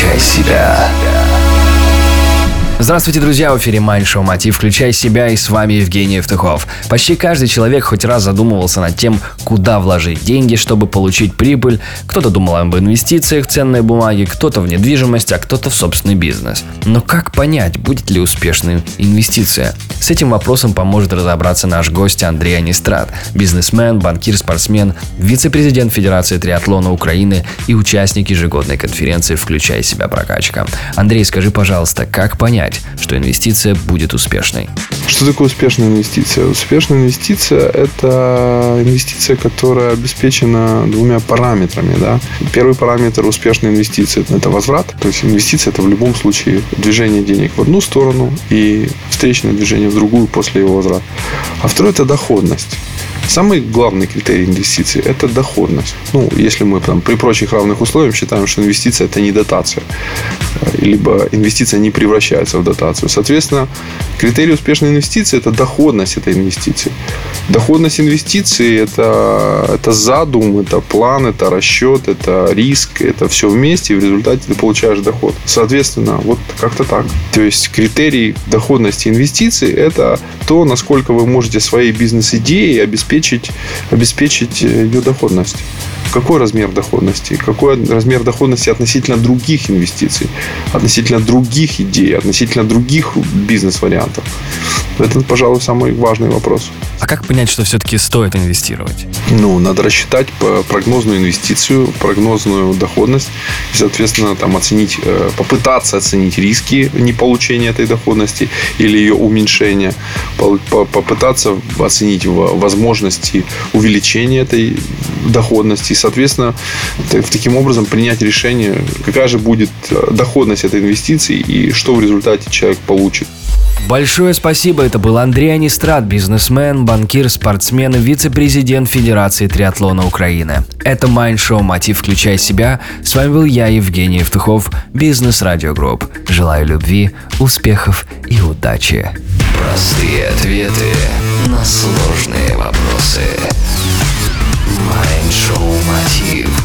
Включай себя. Здравствуйте, друзья! В эфире Майн Шоу Мотив. Включай себя и с вами Евгений Евтухов. Почти каждый человек хоть раз задумывался над тем, куда вложить деньги, чтобы получить прибыль. Кто-то думал об инвестициях в ценные бумаги, кто-то в недвижимость, а кто-то в собственный бизнес. Но как понять, будет ли успешной инвестиция? С этим вопросом поможет разобраться наш гость Андрей Анистрат, бизнесмен, банкир, спортсмен, вице-президент Федерации триатлона Украины и участник ежегодной конференции «Включай себя прокачка». Андрей, скажи, пожалуйста, как понять, понять, что инвестиция будет успешной. Что такое успешная инвестиция? Успешная инвестиция – это инвестиция, которая обеспечена двумя параметрами. Да? Первый параметр успешной инвестиции – это возврат. То есть инвестиция – это в любом случае движение денег в одну сторону и встречное движение в другую после его возврата. А второй – это доходность. Самый главный критерий инвестиций – это доходность. Ну, если мы там, при прочих равных условиях считаем, что инвестиция – это не дотация, либо инвестиция не превращается в дотацию. Соответственно, критерий успешной инвестиции – это доходность этой инвестиции. Доходность инвестиций – это, это задум, это план, это расчет, это риск, это все вместе, и в результате ты получаешь доход. Соответственно, вот как-то так. То есть, критерий доходности инвестиций – это то, насколько вы можете своей бизнес-идеей обеспечить обеспечить, обеспечить э, ее доходность. Какой размер доходности? Какой размер доходности относительно других инвестиций, относительно других идей, относительно других бизнес-вариантов? Это, пожалуй, самый важный вопрос. А как понять, что все-таки стоит инвестировать? Ну, надо рассчитать прогнозную инвестицию, прогнозную доходность и, соответственно, там оценить, э, попытаться оценить риски неполучения этой доходности или ее уменьшения, попытаться оценить возможности увеличения этой доходности и, соответственно, таким образом принять решение, какая же будет э, доходность этой инвестиции и что в результате человек получит. Большое спасибо, это был Андрей Онистрат, бизнесмен, банкир, спортсмен и вице-президент Федерации триатлона Украины. Это Mind Show «Мотив. Включай себя». С вами был я, Евгений Евтухов, Бизнес Радио Групп. Желаю любви, успехов и удачи. Простые ответы на сложные вопросы. Майн Шоу «Мотив».